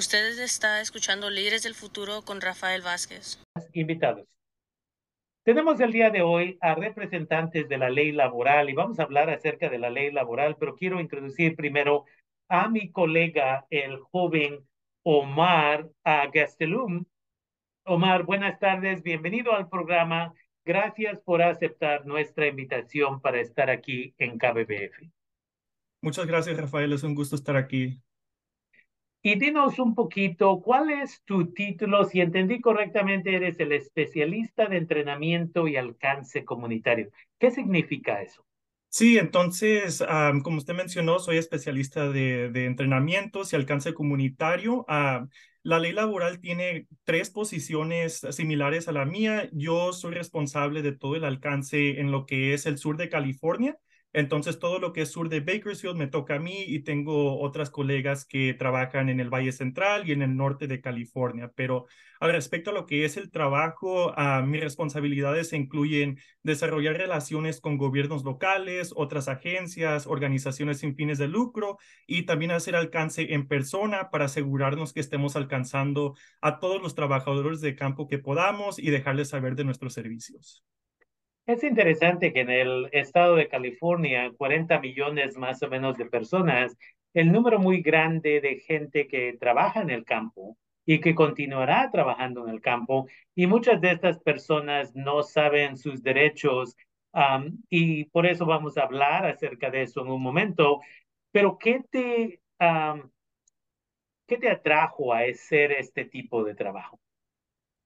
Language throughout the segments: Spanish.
Ustedes está escuchando Líderes del Futuro con Rafael Vázquez. Invitados. Tenemos el día de hoy a representantes de la ley laboral y vamos a hablar acerca de la ley laboral, pero quiero introducir primero a mi colega, el joven Omar Gastelum. Omar, buenas tardes, bienvenido al programa. Gracias por aceptar nuestra invitación para estar aquí en KBBF. Muchas gracias, Rafael. Es un gusto estar aquí. Y dinos un poquito, ¿cuál es tu título? Si entendí correctamente, eres el especialista de entrenamiento y alcance comunitario. ¿Qué significa eso? Sí, entonces, como usted mencionó, soy especialista de, entrenamientos y alcance comunitario. la ley laboral tiene tres posiciones similares a la mía. Yo soy responsable de todo el alcance en lo que es el sur de California entonces, todo lo que es sur de Bakersfield me toca a mí y tengo otras colegas que trabajan en el Valle Central y en el norte de California. Pero al respecto a lo que es el trabajo, uh, mis responsabilidades incluyen desarrollar relaciones con gobiernos locales, otras agencias, organizaciones sin fines de lucro y también hacer alcance en persona para asegurarnos que estemos alcanzando a todos los trabajadores de campo que podamos y dejarles saber de nuestros servicios. Es interesante que en el estado de California, 40 millones más o menos de personas, el número muy grande de gente que trabaja en el campo y que continuará trabajando en el campo, y muchas de estas personas no saben sus derechos, y por eso vamos a hablar acerca de eso en un momento. Pero, ¿qué te, ¿qué te atrajo a hacer este tipo de trabajo?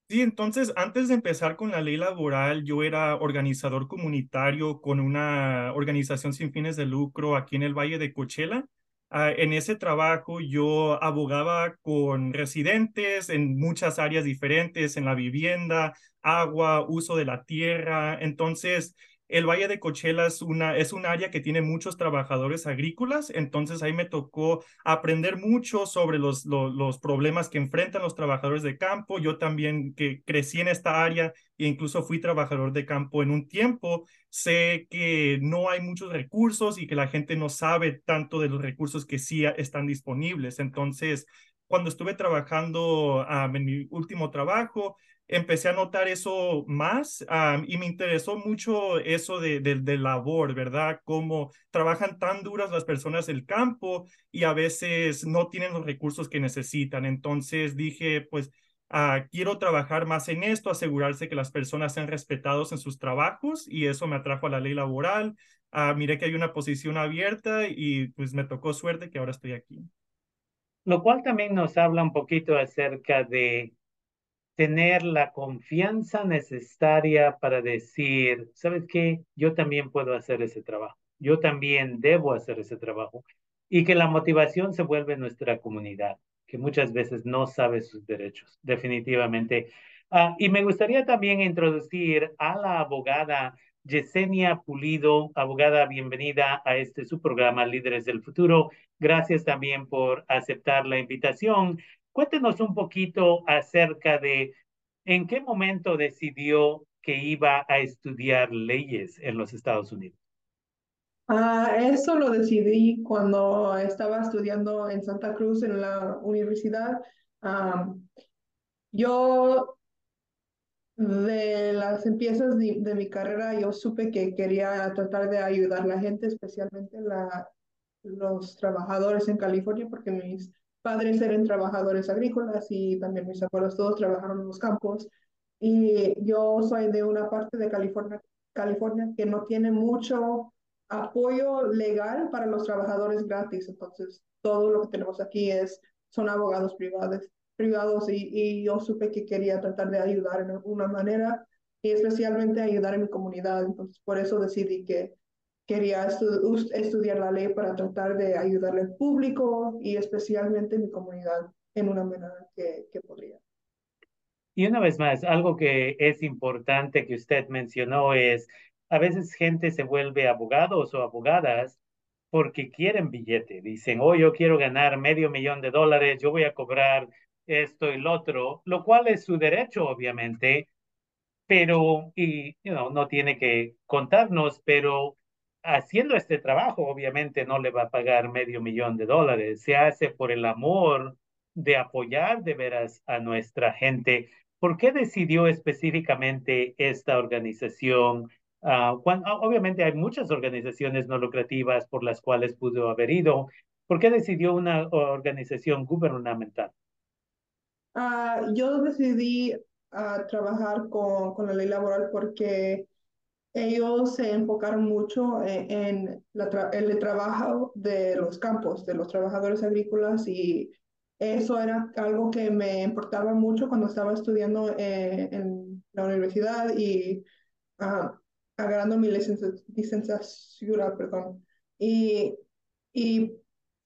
Sí, entonces antes de empezar con la ley laboral, yo era organizador comunitario con una organización sin fines de lucro aquí en el Valle de Coachella. Ah, en ese trabajo yo abogaba con residentes en muchas áreas diferentes, en la vivienda, agua, uso de la tierra. Entonces, el Valle de Coachella es, una, es un área que tiene muchos trabajadores agrícolas, entonces ahí me tocó aprender mucho sobre los, los, problemas que enfrentan los trabajadores de campo. Yo también que crecí en esta área e incluso fui trabajador de campo en un tiempo, sé que no hay muchos recursos y que la gente no sabe tanto de los recursos que sí están disponibles. Entonces, cuando estuve trabajando en mi último trabajo, empecé a notar eso más y me interesó mucho eso de, de, labor, ¿verdad? Cómo trabajan tan duras las personas del campo y a veces no tienen los recursos que necesitan. Entonces dije, pues ah, quiero trabajar más en esto, asegurarse que las personas sean respetados en sus trabajos y eso me atrajo a la ley laboral. Ah, miré que hay una posición abierta y pues me tocó suerte que ahora estoy aquí. Lo cual también nos habla un poquito acerca de tener la confianza necesaria para decir, ¿sabes qué? Yo también puedo hacer ese trabajo. Yo también debo hacer ese trabajo. Y que la motivación se vuelve nuestra comunidad, que muchas veces no sabe sus derechos, definitivamente. Ah, y me gustaría también introducir a la abogada Yesenia Pulido. Abogada, bienvenida a este su programa Líderes del Futuro. Gracias también por aceptar la invitación. Cuéntenos un poquito acerca de en qué momento decidió que iba a estudiar leyes en los Estados Unidos. Ah, eso lo decidí cuando estaba estudiando en Santa Cruz en la universidad. yo de las empiezas de, mi carrera, yo supe que quería tratar de ayudar a la gente, especialmente la, los trabajadores en California, porque mis padres eran trabajadores agrícolas y también mis abuelos todos trabajaron en los campos. Y yo soy de una parte de California, California que no tiene mucho apoyo legal para los trabajadores gratis. Entonces, todo lo que tenemos aquí es, son abogados privados, privados y, y yo supe que quería tratar de ayudar en alguna manera y especialmente ayudar en mi comunidad. Entonces, por eso decidí que quería estudiar la ley para tratar de ayudarle al público y especialmente mi comunidad en una manera que, que podría. Y una vez más, algo que es importante que usted mencionó es, a veces gente se vuelve abogados o abogadas porque quieren billete. Dicen, oh, yo quiero ganar medio millón de dólares, yo voy a cobrar esto y lo otro, lo cual es su derecho, obviamente, pero, y no tiene que contarnos, pero haciendo este trabajo, obviamente no le va a pagar medio millón de dólares, se hace por el amor de apoyar de veras a nuestra gente. ¿Por qué decidió específicamente esta organización? Uh, cuando, obviamente hay muchas organizaciones no lucrativas por las cuales pudo haber ido. ¿Por qué decidió una organización gubernamental? Uh, yo decidí uh, trabajar con, con, la ley laboral porque ellos se enfocaron mucho en, en la el trabajo de los campos, de los trabajadores agrícolas y eso era algo que me importaba mucho cuando estaba estudiando eh, en la universidad y uh, agarrando mi licenciatura, perdón. Y, y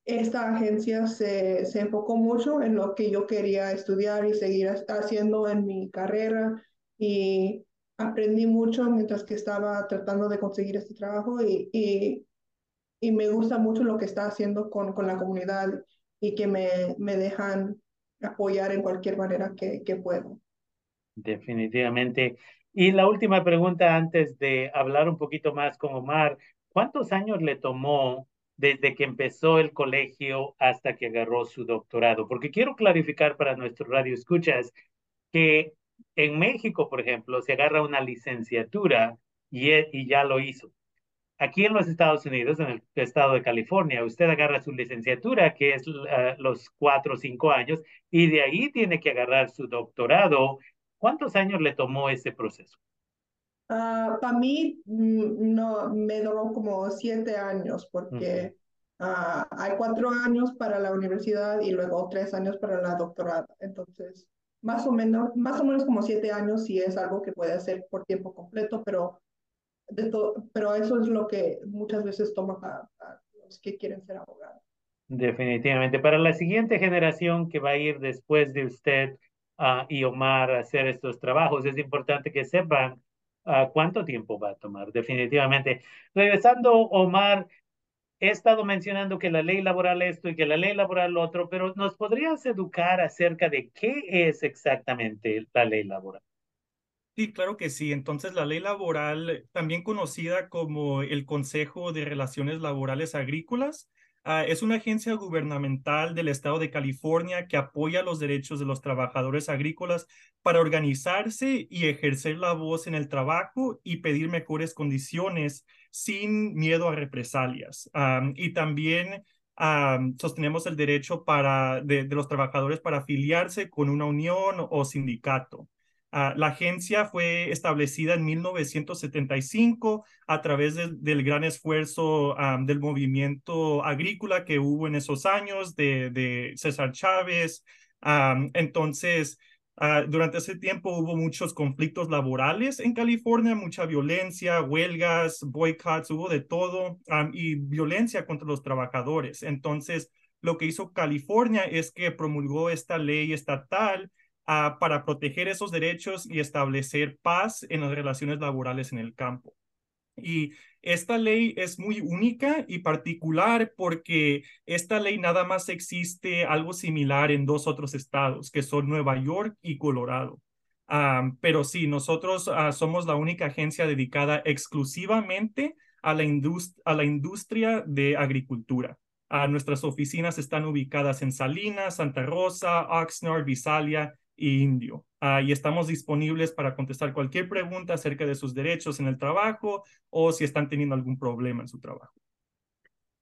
esta agencia se, se enfocó mucho en lo que yo quería estudiar y seguir haciendo en mi carrera y aprendí mucho mientras que estaba tratando de conseguir este trabajo y, y, me gusta mucho lo que está haciendo con, con la comunidad y que me, me dejan apoyar en cualquier manera que, que puedo. Definitivamente. Y la última pregunta antes de hablar un poquito más con Omar, ¿cuántos años le tomó desde que empezó el colegio hasta que agarró su doctorado? Porque quiero clarificar para nuestro radio escuchas que en México, por ejemplo, se agarra una licenciatura y, y ya lo hizo. Aquí en los Estados Unidos, en el estado de California, usted agarra su licenciatura, que es uh, los cuatro o cinco años, y de ahí tiene que agarrar su doctorado. ¿Cuántos años le tomó ese proceso? Uh, para mí mm, no me duró como siete años porque uh -huh. hay cuatro años para la universidad y luego tres años para la doctorado. Entonces, más o menos, más o menos como siete años si es algo que puede hacer por tiempo completo, pero de pero eso es lo que muchas veces toma para, para, los que quieren ser abogados. Definitivamente. Para la siguiente generación que va a ir después de usted uh, y Omar a hacer estos trabajos, es importante que sepan uh, cuánto tiempo va a tomar. Definitivamente. Regresando, Omar, he estado mencionando que la ley laboral esto y que la ley laboral lo otro, pero ¿nos podrías educar acerca de qué es exactamente la ley laboral? Sí, claro que sí. Entonces, la ley laboral, también conocida como el Consejo de Relaciones Laborales Agrícolas, uh, es una agencia gubernamental del estado de California que apoya los derechos de los trabajadores agrícolas para organizarse y ejercer la voz en el trabajo y pedir mejores condiciones sin miedo a represalias. Y también sostenemos el derecho para, de, de los trabajadores para afiliarse con una unión o sindicato. Uh, la agencia fue establecida en 1975 a través de, del gran esfuerzo del movimiento agrícola que hubo en esos años de, de César Chávez. Entonces, uh, durante ese tiempo hubo muchos conflictos laborales en California, mucha violencia, huelgas, boicots, hubo de todo y violencia contra los trabajadores. Entonces, lo que hizo California es que promulgó esta ley estatal uh, para proteger esos derechos y establecer paz en las relaciones laborales en el campo. Y esta ley es muy única y particular porque esta ley nada más existe algo similar en dos otros estados, que son Nueva York y Colorado. Um, pero sí, nosotros uh, somos la única agencia dedicada exclusivamente a la, industria de agricultura. Nuestras oficinas están ubicadas en Salinas, Santa Rosa, Oxnard, Visalia indio. Uh, y estamos disponibles para contestar cualquier pregunta acerca de sus derechos en el trabajo o si están teniendo algún problema en su trabajo.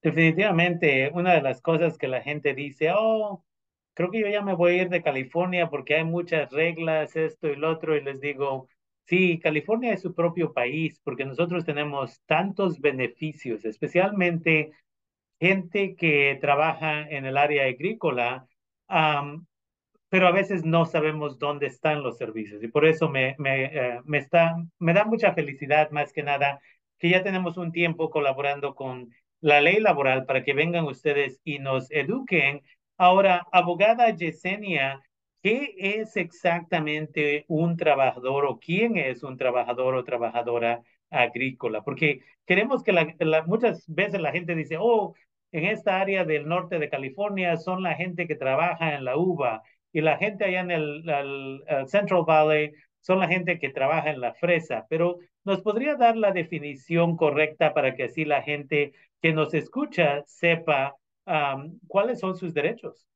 Definitivamente, una de las cosas que la gente dice, oh, creo que yo ya me voy a ir de California porque hay muchas reglas, esto y lo otro, y les digo, sí, California es su propio país porque nosotros tenemos tantos beneficios, especialmente gente que trabaja en el área agrícola. Um, pero a veces no sabemos dónde están los servicios y por eso me, me, eh, me, está, me da mucha felicidad más que nada que ya tenemos un tiempo colaborando con la ley laboral para que vengan ustedes y nos eduquen. Ahora, abogada Yesenia, ¿qué es exactamente un trabajador o quién es un trabajador o trabajadora agrícola? Porque queremos que la, muchas veces la gente dice, oh, en esta área del norte de California son la gente que trabaja en la uva y la gente allá en el, Central Valley son la gente que trabaja en la fresa, pero ¿nos podría dar la definición correcta para que así la gente que nos escucha sepa cuáles son sus derechos?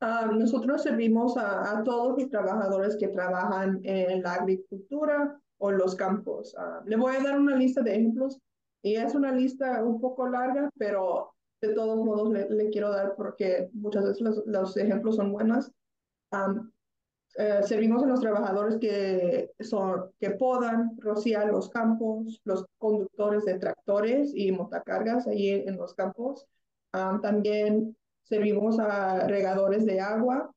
Nosotros servimos a, a, todos los trabajadores que trabajan en la agricultura o los campos. Ah, le voy a dar una lista de ejemplos y es una lista un poco larga, pero de todos modos le, quiero dar porque muchas veces los, los ejemplos son buenos. Eh, servimos a los trabajadores que, son, que podan, rociar los campos, los conductores de tractores y montacargas ahí en los campos. También servimos a regadores de agua,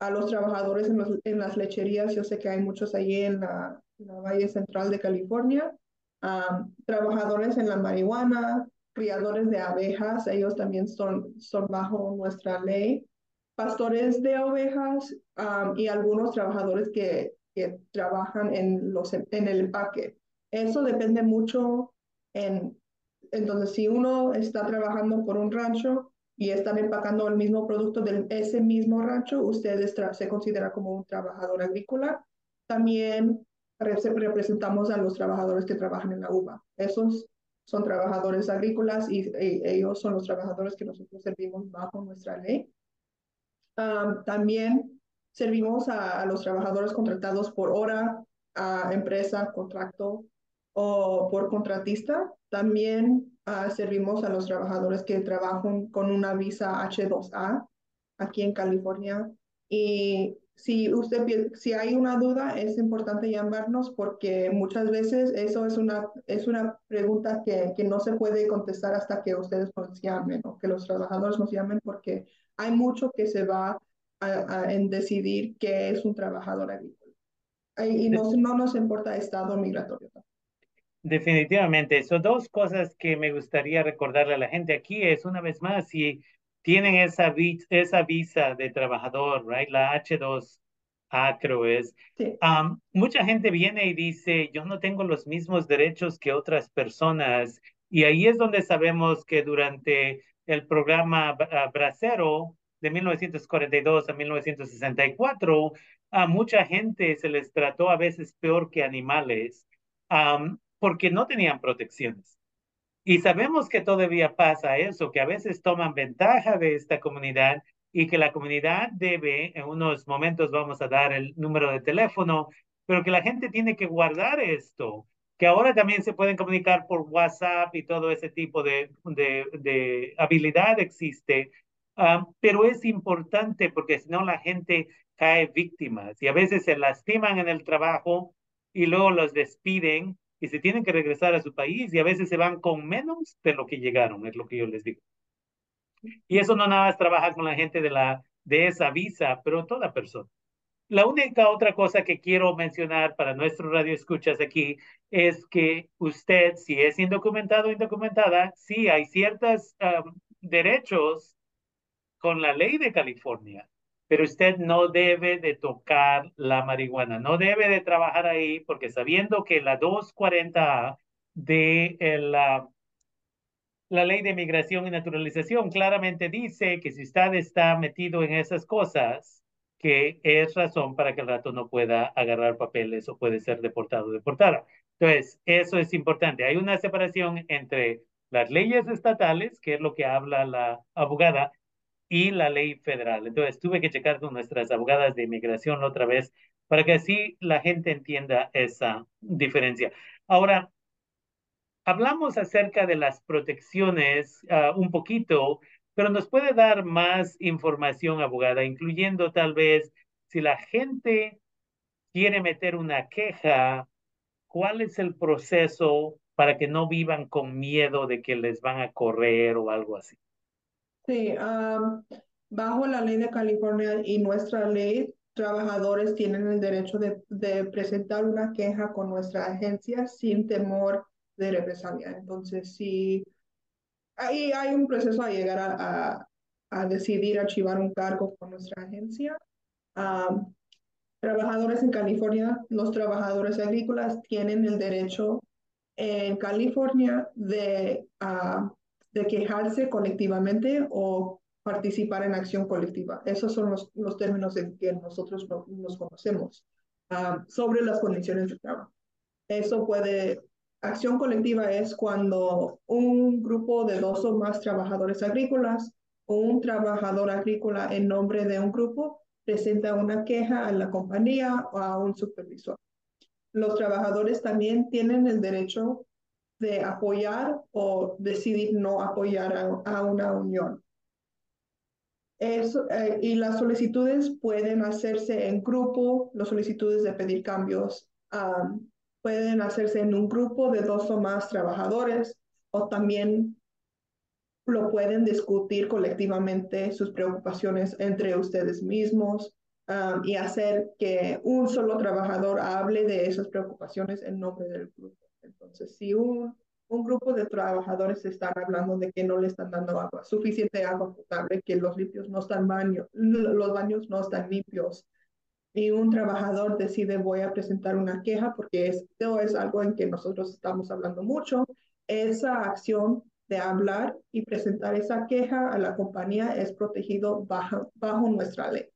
a los trabajadores en, los, en las lecherías. Yo sé que hay muchos ahí en la, la Valle Central de California. Um, trabajadores en la marihuana, criadores de abejas, ellos también son, son bajo nuestra ley pastores de ovejas y algunos trabajadores que, que trabajan en, los, en el empaque. Eso depende mucho en, entonces si uno está trabajando por un rancho y están empacando el mismo producto de ese mismo rancho, ustedes se considera como un trabajador agrícola. También representamos a los trabajadores que trabajan en la uva. Esos son trabajadores agrícolas y ellos son los trabajadores que nosotros servimos bajo nuestra ley también servimos a, los trabajadores contratados por hora, a empresa, contrato o por contratista. También uh, servimos a los trabajadores que trabajan con una visa H2A aquí en California. Y si usted si hay una duda, es importante llamarnos porque muchas veces eso es una, es una pregunta que, que no se puede contestar hasta que ustedes nos llamen o que los trabajadores nos llamen porque hay mucho que se va a, en decidir qué es un trabajador agrícola. Y no, no nos importa estado migratorio. Definitivamente, son dos cosas que me gustaría recordarle a la gente aquí es una vez más, si tienen esa, esa visa de trabajador, right? la H2 A creo es, um, mucha gente viene y dice, yo no tengo los mismos derechos que otras personas, y ahí es donde sabemos que durante el programa Bracero, de 1942 a 1964, a mucha gente se les trató a veces peor que animales porque no tenían protecciones. Y sabemos que todavía pasa eso, que a veces toman ventaja de esta comunidad y que la comunidad debe, en unos momentos vamos a dar el número de teléfono, pero que la gente tiene que guardar esto, que ahora también se pueden comunicar por WhatsApp y todo ese tipo de, de, de habilidad existe, Ah, pero es importante porque si no la gente cae víctimas y a veces se lastiman en el trabajo y luego los despiden y se tienen que regresar a su país y a veces se van con menos de lo que llegaron, es lo que yo les digo. Y eso no nada más trabaja con la gente de, la, de esa visa, pero toda persona. La única otra cosa que quiero mencionar para nuestro radio escuchas aquí es que usted, si es indocumentado o indocumentada, sí hay ciertos derechos con la ley de California, pero usted no debe de tocar la marihuana, no debe de trabajar ahí porque sabiendo que la 240 de eh, la, la ley de migración y naturalización claramente dice que si usted está metido en esas cosas, que es razón para que el rato no pueda agarrar papeles o puede ser deportado o deportada. Entonces, eso es importante. Hay una separación entre las leyes estatales, que es lo que habla la abogada, y la ley federal. Entonces tuve que checar con nuestras abogadas de inmigración otra vez para que así la gente entienda esa diferencia. Ahora, hablamos acerca de las protecciones ah, un poquito, pero nos puede dar más información, abogada, incluyendo tal vez si la gente quiere meter una queja, ¿cuál es el proceso para que no vivan con miedo de que les van a correr o algo así? Sí, bajo la ley de California y nuestra ley, trabajadores tienen el derecho de, de, presentar una queja con nuestra agencia sin temor de represalia. Entonces, si ahí hay un proceso a llegar a, a, decidir archivar un cargo con nuestra agencia. trabajadores en California, los trabajadores agrícolas tienen el derecho en California de de quejarse colectivamente o participar en acción colectiva. Esos son los, los términos en que nosotros nos conocemos ah, sobre las condiciones de trabajo. Eso puede, acción colectiva es cuando un grupo de dos o más trabajadores agrícolas un trabajador agrícola en nombre de un grupo presenta una queja a la compañía o a un supervisor. Los trabajadores también tienen el derecho de apoyar o decidir no apoyar a, una unión. Eh, y las solicitudes pueden hacerse en grupo, las solicitudes de pedir cambios pueden hacerse en un grupo de dos o más trabajadores o también lo pueden discutir colectivamente sus preocupaciones entre ustedes mismos y hacer que un solo trabajador hable de esas preocupaciones en nombre del grupo. Entonces, si un, un grupo de trabajadores están hablando de que no le están dando agua, suficiente agua potable, que los limpios no están baños, los baños no están limpios, y un trabajador decide voy a presentar una queja porque esto es algo en que nosotros estamos hablando mucho, esa acción de hablar y presentar esa queja a la compañía es protegido bajo, bajo nuestra ley.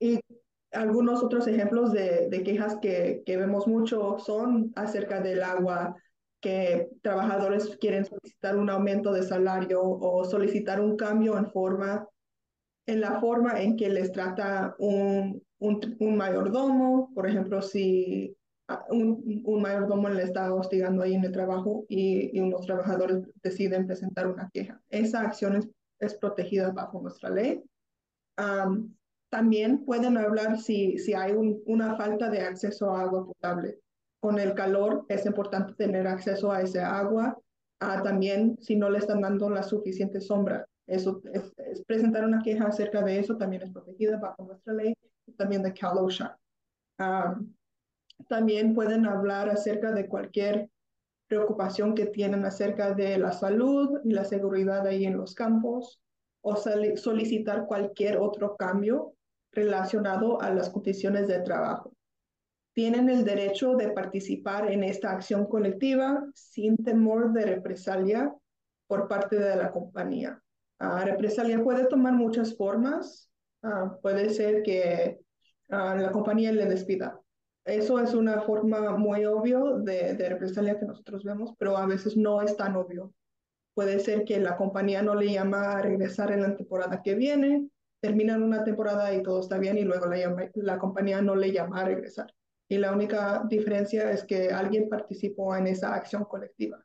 y algunos otros ejemplos de, de quejas que, que, vemos mucho son acerca del agua, que trabajadores quieren solicitar un aumento de salario o solicitar un cambio en forma en la forma en que les trata un, un, un mayordomo, por ejemplo, si un, un, mayordomo le está hostigando ahí en el trabajo y, y, unos trabajadores deciden presentar una queja. Esa acción es, es protegida bajo nuestra ley. También pueden hablar si, si hay una falta de acceso a agua potable. Con el calor es importante tener acceso a ese agua. Ah, también si no le están dando la suficiente sombra. Eso es, presentar una queja acerca de eso, también es protegida bajo nuestra ley, también de Cal OSHA. también pueden hablar acerca de cualquier preocupación que tienen acerca de la salud y la seguridad ahí en los campos o solicitar cualquier otro cambio relacionado a las condiciones de trabajo. Tienen el derecho de participar en esta acción colectiva sin temor de represalia por parte de la compañía. Uh, represalia puede tomar muchas formas. Ah, puede ser que ah, la compañía le despida. Eso es una forma muy obvio de, represalia que nosotros vemos, pero a veces no es tan obvio. Puede ser que la compañía no le llama a regresar en la temporada que viene, terminan una temporada y todo está bien y luego la, compañía no le llama a regresar. Y la única diferencia es que alguien participó en esa acción colectiva.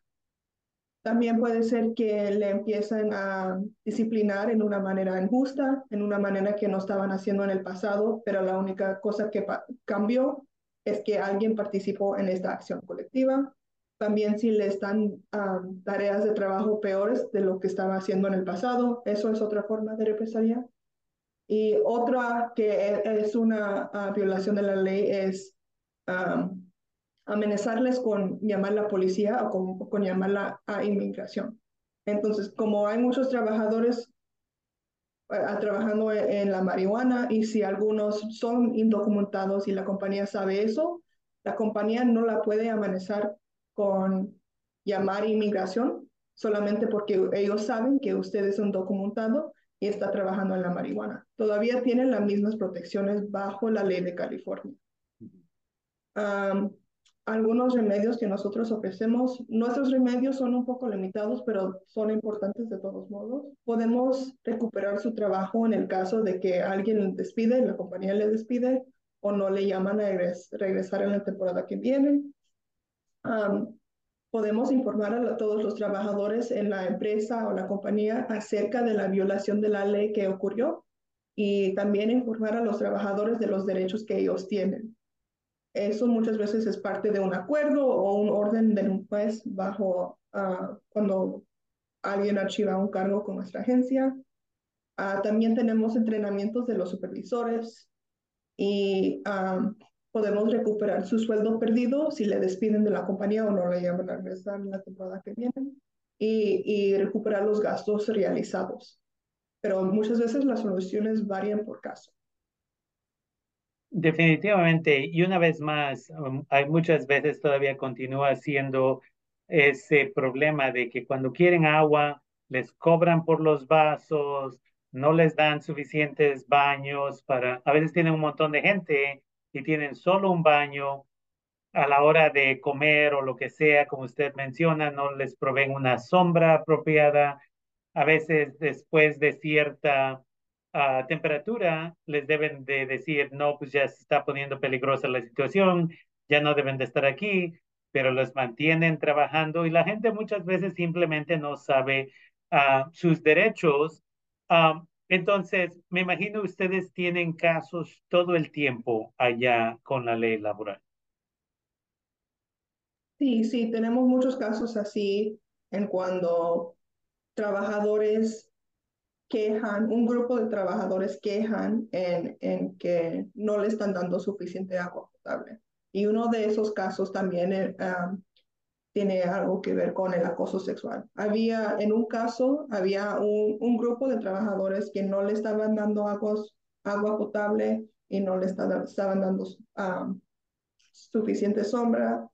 También puede ser que le empiecen a disciplinar en una manera injusta, en una manera que no estaban haciendo en el pasado, pero la única cosa que cambió es que alguien participó en esta acción colectiva. También si le están tareas de trabajo peores de lo que estaba haciendo en el pasado, eso es otra forma de represalia. Y otra que e, es una ah, violación de la ley es amenazarles con llamar a la policía o con, con llamarla a inmigración. Entonces, como hay muchos trabajadores eh, trabajando e, en la marihuana y si algunos son indocumentados y la compañía sabe eso, la compañía no la puede amenazar con llamar inmigración solamente porque ellos saben que usted es un documentado y está trabajando en la marihuana. Todavía tienen las mismas protecciones bajo la ley de California algunos remedios que nosotros ofrecemos. Nuestros remedios son un poco limitados, pero son importantes de todos modos. Podemos recuperar su trabajo en el caso de que alguien despide, la compañía le despide o no le llaman a regresar en la temporada que viene. Podemos informar a todos los trabajadores en la empresa o la compañía acerca de la violación de la ley que ocurrió y también informar a los trabajadores de los derechos que ellos tienen. Eso muchas veces es parte de un acuerdo o un orden de un juez bajo ah, cuando alguien archiva un cargo con nuestra agencia. Ah, también tenemos entrenamientos de los supervisores y ah, podemos recuperar su sueldo perdido si le despiden de la compañía o no le llaman a regresar en la temporada que viene y, y recuperar los gastos realizados. Pero muchas veces las soluciones varían por caso. Definitivamente, y una vez más, um, hay muchas veces todavía continúa siendo ese problema de que cuando quieren agua, les cobran por los vasos, no les dan suficientes baños para, a veces tienen un montón de gente y tienen solo un baño a la hora de comer o lo que sea, como usted menciona, no les proveen una sombra apropiada. a veces después de cierta ah, temperatura les deben de decir, no, pues ya se está poniendo peligrosa la situación, ya no deben de estar aquí, pero los mantienen trabajando y la gente muchas veces simplemente no sabe ah, sus derechos. Ah, entonces, me imagino ustedes tienen casos todo el tiempo allá con la ley laboral. Sí, sí, tenemos muchos casos así en cuando trabajadores quejan, un grupo de trabajadores quejan en, en que no le están dando suficiente agua potable. Y uno de esos casos también eh, tiene algo que ver con el acoso sexual. Había, en un caso, había un, un grupo de trabajadores que no le estaban dando agua potable y no le estaban, estaban dando suficiente sombra.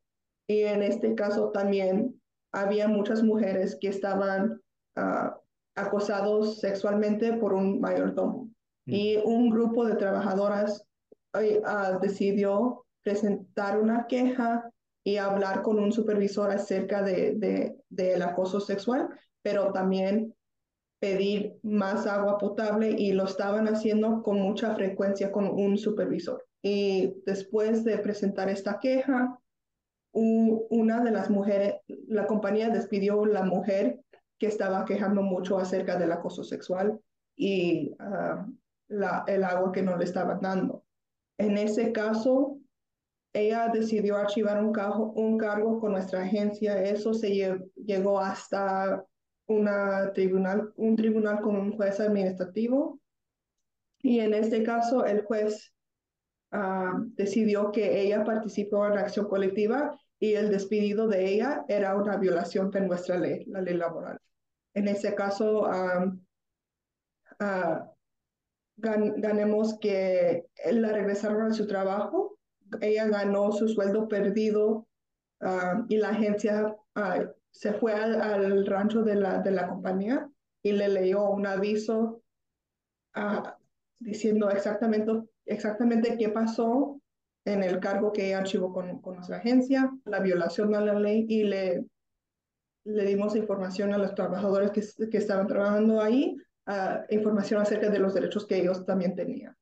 Y en este caso también había muchas mujeres que estaban uh, acosados sexualmente por un mayordomo. Mm. Y un grupo de trabajadoras uh, decidió presentar una queja y hablar con un supervisor acerca de, de, del acoso sexual, pero también pedir más agua potable y lo estaban haciendo con mucha frecuencia con un supervisor. Y después de presentar esta queja, una de las mujeres, la compañía despidió a la mujer que estaba quejando mucho acerca del acoso sexual y ah, la, el agua que no le estaban dando. En ese caso, ella decidió archivar un, un cargo con nuestra agencia. Eso se llegó hasta una tribunal, un tribunal con un juez administrativo. Y en este caso, el juez ah, decidió que ella participó en acción colectiva y el despido de ella era una violación de nuestra ley, la ley laboral. En ese caso, uh, ganemos que la regresaron a su trabajo, ella ganó su sueldo perdido y la agencia se fue al, rancho de la, de la compañía y le leyó un aviso diciendo exactamente, exactamente qué pasó en el cargo que archivó con, nuestra agencia, la violación a la ley y le, le dimos información a los trabajadores que, que estaban trabajando ahí, información acerca de los derechos que ellos también tenían.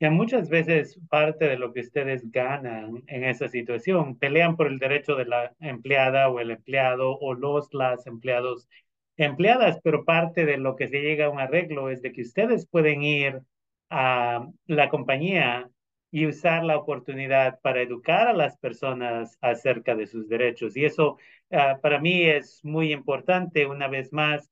Ya muchas veces parte de lo que ustedes ganan en esa situación, pelean por el derecho de la empleada o el empleado o los, las empleados, empleadas, pero parte de lo que se llega a un arreglo es de que ustedes pueden ir a la compañía y usar la oportunidad para educar a las personas acerca de sus derechos. Y eso ah, para mí es muy importante una vez más.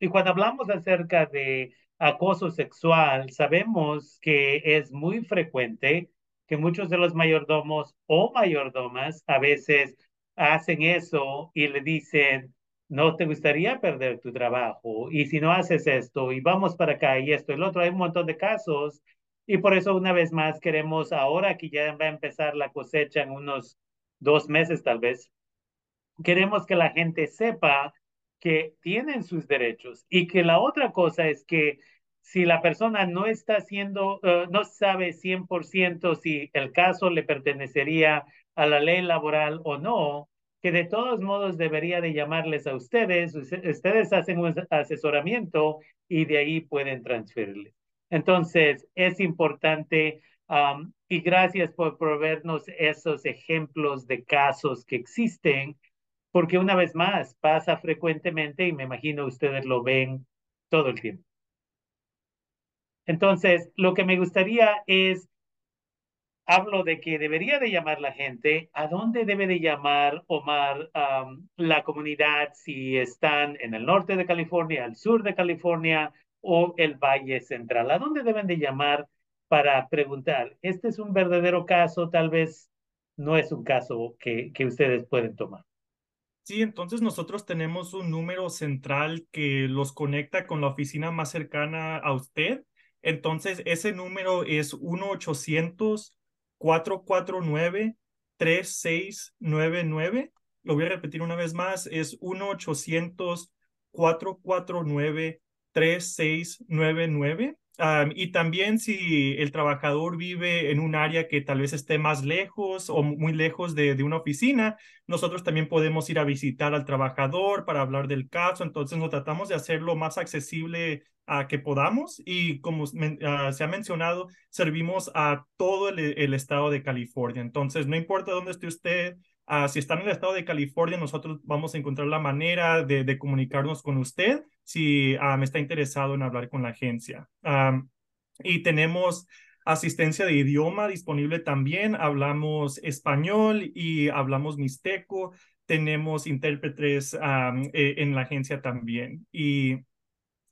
y cuando hablamos acerca de acoso sexual, sabemos que es muy frecuente que muchos de los mayordomos o mayordomas a veces hacen eso y le dicen, no te gustaría perder tu trabajo y si no haces esto y vamos para acá y esto y el otro, hay un montón de casos y por eso una vez más queremos ahora que ya va a empezar la cosecha en unos dos meses tal vez, queremos que la gente sepa que tienen sus derechos y que la otra cosa es que si la persona no está haciendo, eh, no sabe 100% si el caso le pertenecería a la ley laboral o no, que de todos modos debería de llamarles a ustedes, ustedes hacen un asesoramiento y de ahí pueden transferirles. Entonces, es importante y gracias por proveernos esos ejemplos de casos que existen, porque una vez más pasa frecuentemente y me imagino ustedes lo ven todo el tiempo. Entonces, lo que me gustaría es, hablo de que debería de llamar la gente, ¿a dónde debe de llamar Omar la comunidad si están en el norte de California, al sur de California, o el Valle Central? ¿A dónde deben de llamar para preguntar? ¿Este es un verdadero caso? Tal vez no es un caso que, que ustedes pueden tomar. Sí, entonces nosotros tenemos un número central que los conecta con la oficina más cercana a usted. Entonces, ese número es 1-800-449-3699. Lo voy a repetir una vez más, es 1-800-449-3699. 3699. y también si el trabajador vive en un área que tal vez esté más lejos o muy lejos de, una oficina, nosotros también podemos ir a visitar al trabajador para hablar del caso. Entonces nos tratamos de hacerlo más accesible a que podamos y como uh, se ha mencionado, servimos a todo el, estado de California. Entonces, no importa dónde esté usted, uh, si está en el estado de California, nosotros vamos a encontrar la manera de, de comunicarnos con usted si uh, me está interesado en hablar con la agencia. Um, y tenemos asistencia de idioma disponible también. Hablamos español y hablamos mixteco. Tenemos intérpretes um, en la agencia también. Y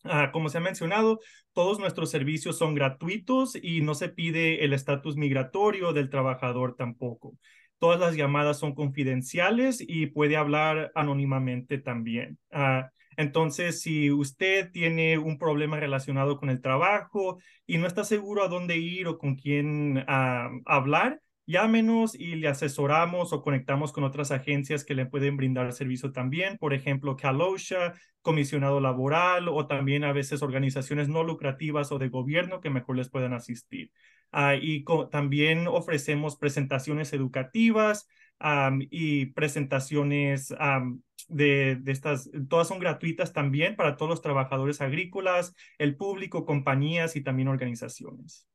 Ah, como se ha mencionado, todos nuestros servicios son gratuitos y no se pide el estatus migratorio del trabajador tampoco. Todas las llamadas son confidenciales y puede hablar anónimamente también. Uh, entonces, si usted tiene un problema relacionado con el trabajo y no está seguro a dónde ir o con quién uh, hablar, llámenos y le asesoramos o conectamos con otras agencias que le pueden brindar servicio también, por ejemplo, Calosha, comisionado laboral o también a veces organizaciones no lucrativas o de gobierno que mejor les puedan asistir. Uh, y también ofrecemos presentaciones educativas um, y presentaciones um, de, de, estas, todas son gratuitas también para todos los trabajadores agrícolas, el público, compañías y también organizaciones.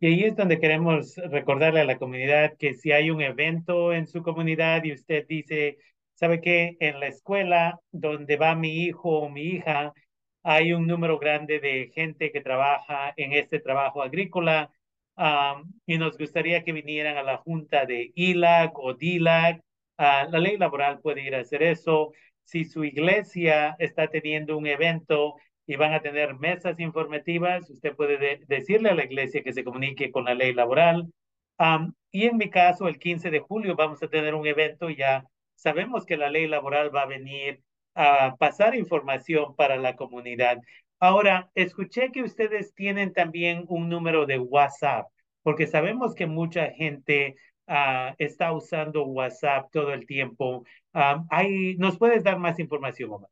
Y ahí es donde queremos recordarle a la comunidad que si hay un evento en su comunidad y usted dice, ¿sabe qué? En la escuela donde va mi hijo o mi hija, hay un número grande de gente que trabaja en este trabajo agrícola y nos gustaría que vinieran a la junta de ILAC o DILAC. Uh, la ley laboral puede ir a hacer eso. Si su iglesia está teniendo un evento y van a tener mesas informativas. Usted puede de decirle a la iglesia que se comunique con la ley laboral. Y en mi caso, el 15 de julio vamos a tener un evento. Ya sabemos que la ley laboral va a venir a pasar información para la comunidad. Ahora, escuché que ustedes tienen también un número de WhatsApp, porque sabemos que mucha gente uh, está usando WhatsApp todo el tiempo. Um, hay, ¿Nos puedes dar más información, Omar?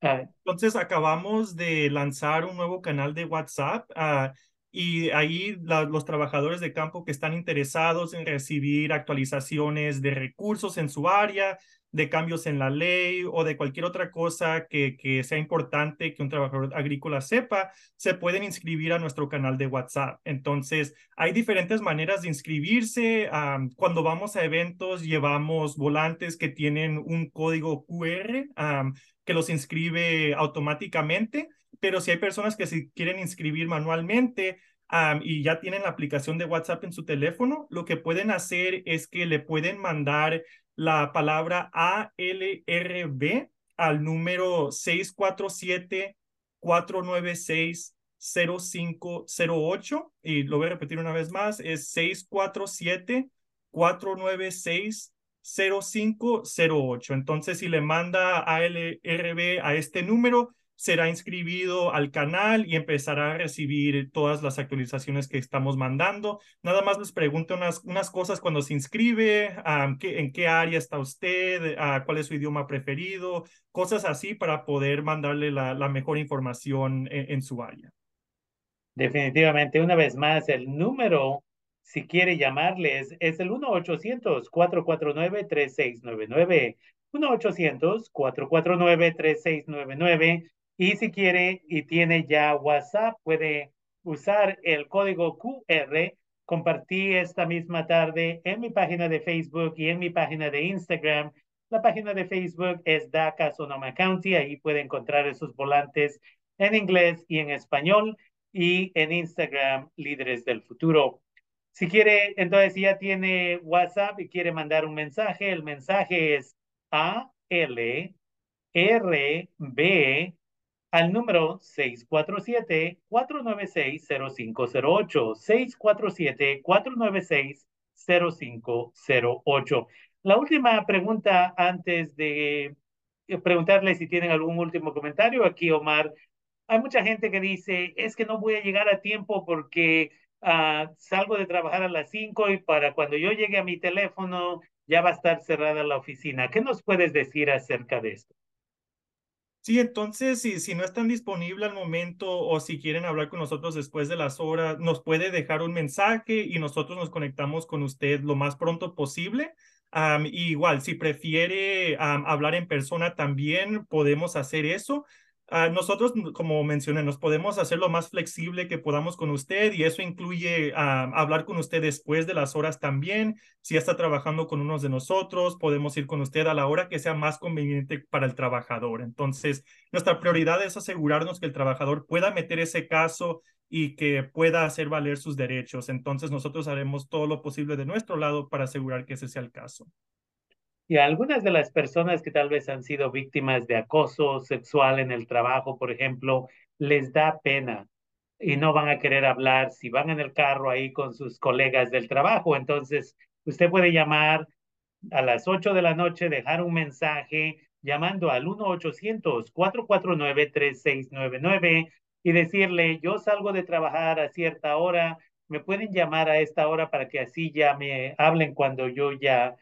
Ah. Entonces acabamos de lanzar un nuevo canal de WhatsApp uh, y ahí la, los trabajadores de campo que están interesados en recibir actualizaciones de recursos en su área, de cambios en la ley o de cualquier otra cosa que, que sea importante que un trabajador agrícola sepa, se pueden inscribir a nuestro canal de WhatsApp. Entonces, hay diferentes maneras de inscribirse. Um, cuando vamos a eventos, llevamos volantes que tienen un código QR um, que los inscribe automáticamente, pero si hay personas que se quieren inscribir manualmente, Um, y ya tienen la aplicación de WhatsApp en su teléfono, lo que pueden hacer es que le pueden mandar la palabra ALRB al número 647-496-0508. Y lo voy a repetir una vez más, es 647-496-0508. Entonces, si le manda ALRB a este número, será inscribido al canal y empezará a recibir todas las actualizaciones que estamos mandando. Nada más les pregunto unas, unas cosas cuando se inscribe, qué, en qué área está usted, uh, cuál es su idioma preferido, cosas así para poder mandarle la, la mejor información en, en su área. Definitivamente, una vez más, el número si quiere llamarles, es el 1-800-449-3699. 1-800-449-3699. Y si quiere y tiene ya WhatsApp, puede usar el código QR. Compartí esta misma tarde en mi página de Facebook y en mi página de Instagram. La página de Facebook es DACA Sonoma County. Ahí puede encontrar esos volantes en inglés y en español. Y en Instagram, Líderes del Futuro. Si quiere, entonces ya tiene WhatsApp y quiere mandar un mensaje, el mensaje es A L R B al número 647-496-0508. 647-496-0508. La última pregunta antes de preguntarle si tienen algún último comentario aquí, Omar. Hay mucha gente que dice, es que no voy a llegar a tiempo porque uh, salgo de trabajar a las 5 y para cuando yo llegue a mi teléfono ya va a estar cerrada la oficina. ¿Qué nos puedes decir acerca de esto? Sí, entonces, si, si no están disponibles al momento o si quieren hablar con nosotros después de las horas, nos puede dejar un mensaje y nosotros nos conectamos con usted lo más pronto posible. igual, si prefiere hablar en persona, también podemos hacer eso. Nosotros, como mencioné, nos podemos hacer lo más flexible que podamos con usted y eso incluye ah, hablar con usted después de las horas también. Si está trabajando con unos de nosotros, podemos ir con usted a la hora que sea más conveniente para el trabajador. Entonces, nuestra prioridad es asegurarnos que el trabajador pueda meter ese caso y que pueda hacer valer sus derechos. Entonces, nosotros haremos todo lo posible de nuestro lado para asegurar que ese sea el caso. Y algunas de las personas que tal vez han sido víctimas de acoso sexual en el trabajo, por ejemplo, les da pena y no van a querer hablar si van en el carro ahí con sus colegas del trabajo. Entonces, usted puede llamar a las 8 de la noche, dejar un mensaje llamando al 1-800-449-3699 y decirle, yo salgo de trabajar a cierta hora, me pueden llamar a esta hora para que así ya me hablen cuando yo ya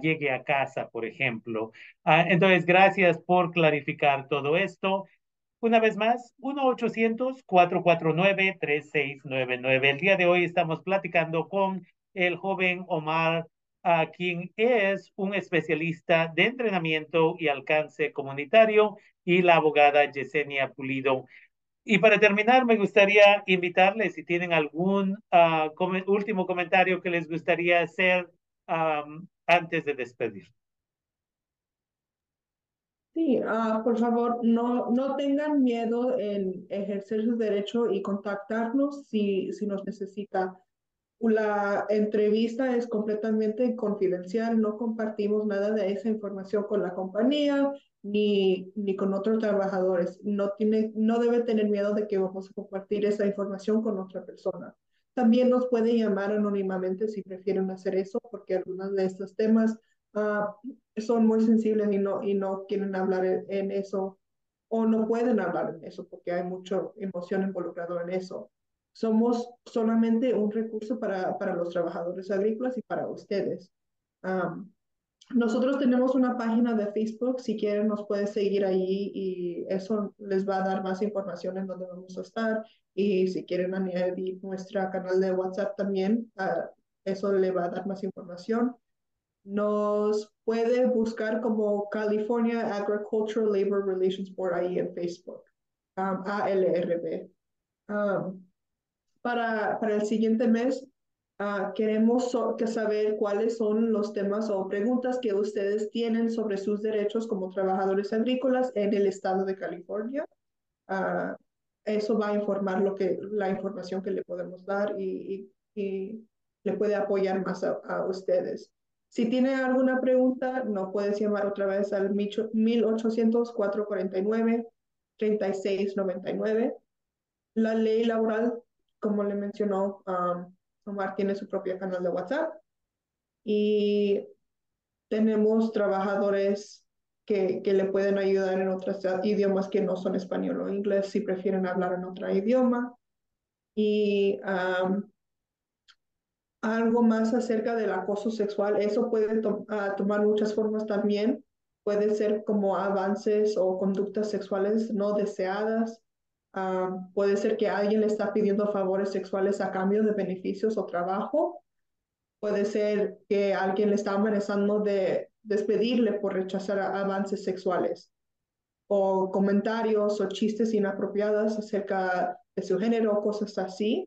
llegue a casa, por ejemplo. Ah, entonces, gracias por clarificar todo esto. Una vez más, 1-800-449-3699. El día de hoy estamos platicando con el joven Omar, a quien es un especialista de entrenamiento y alcance comunitario, y la abogada Yesenia Pulido. Y para terminar, me gustaría invitarles si tienen algún uh, último comentario que les gustaría hacer antes de despedir. Sí, uh, por favor, no, no tengan miedo en ejercer su derecho y contactarnos si, si nos necesita. La entrevista es completamente confidencial, no compartimos nada de esa información con la compañía ni, ni con otros trabajadores. No, tiene, no debe tener miedo de que vamos a compartir esa información con otra persona. También nos puede llamar anónimamente si prefieren hacer eso, porque algunos de estos temas uh, son muy sensibles y no, y no quieren hablar en, eso o no pueden hablar en eso porque hay mucha emoción involucrada en eso. Somos solamente un recurso para, para los trabajadores agrícolas y para ustedes. Um, nosotros tenemos una página de Facebook, si quieren nos pueden seguir ahí y eso les va a dar más información en dónde vamos a estar y si quieren añadir nuestro canal de WhatsApp también, uh, eso le va a dar más información. Nos puede buscar como California Agricultural Labor Relations Board ahí en Facebook, um, ALRB. Um, para, para el siguiente mes Uh, queremos que saber cuáles son los temas o preguntas que ustedes tienen sobre sus derechos como trabajadores agrícolas en el estado de California. Uh, eso va a informar lo que, la información que le podemos dar y, y, le puede apoyar más a, ustedes. Si tiene alguna pregunta, no puedes llamar otra vez al 1800-449-3699. La ley laboral, como le mencionó, um, Omar tiene su propio canal de WhatsApp y tenemos trabajadores que, le pueden ayudar en otros idiomas que no son español o inglés si prefieren hablar en otro idioma. Y algo más acerca del acoso sexual, eso puede tomar muchas formas también. Puede ser como avances o conductas sexuales no deseadas, puede ser que alguien le está pidiendo favores sexuales a cambio de beneficios o trabajo. Puede ser que alguien le está amenazando de despedirle por rechazar avances sexuales o comentarios o chistes inapropiados acerca de su género cosas así.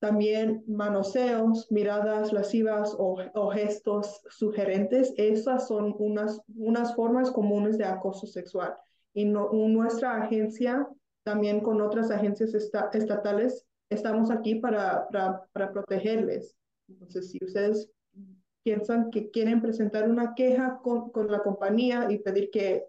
También manoseos, miradas lascivas o, o, gestos sugerentes. Esas son unas, unas formas comunes de acoso sexual. Y nuestra agencia también con otras agencias estatales, estamos aquí para, para, para, protegerles. Entonces, si ustedes piensan que quieren presentar una queja con, con la compañía y pedir que,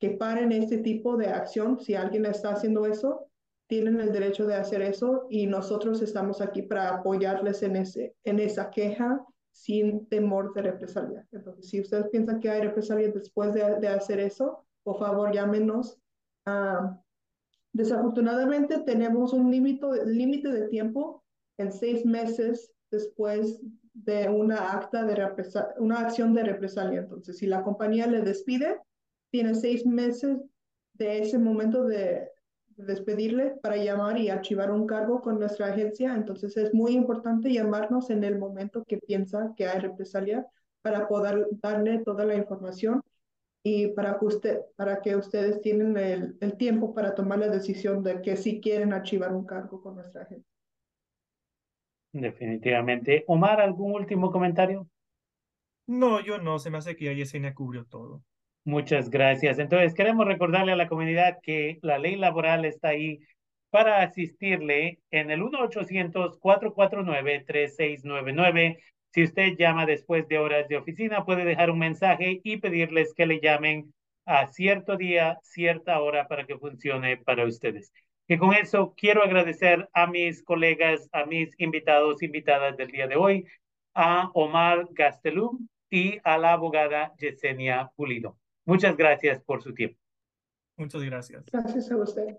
que paren este tipo de acción, si alguien está haciendo eso, tienen el derecho de hacer eso y nosotros estamos aquí para apoyarles en, ese, en esa queja sin temor de represalia. Entonces, si ustedes piensan que hay represalia después de, de hacer eso, por favor llámenos. a Desafortunadamente tenemos un límite de tiempo en seis meses después de una acta de una acción de represalia. Entonces, si la compañía le despide, tiene seis meses de ese momento de despedirle para llamar y archivar un cargo con nuestra agencia. Entonces es muy importante llamarnos en el momento que piensa que hay represalia para poder darle toda la información y para que, para que ustedes tienen el tiempo para tomar la decisión de que si quieren archivar un cargo con nuestra agencia. Definitivamente. Omar, ¿algún último comentario? No, yo no, se me hace que ya Yesenia cubrió todo. Muchas gracias. Entonces, queremos recordarle a la comunidad que la ley laboral está ahí para asistirle en el 1-800-449-3699. Si usted llama después de horas de oficina, puede dejar un mensaje y pedirles que le llamen a cierto día, cierta hora para que funcione para ustedes. Y con eso quiero agradecer a mis colegas, a mis invitados, invitadas del día de hoy, a Omar Gastelum y a la abogada Yesenia Pulido. Muchas gracias por su tiempo. Muchas gracias. Gracias a usted.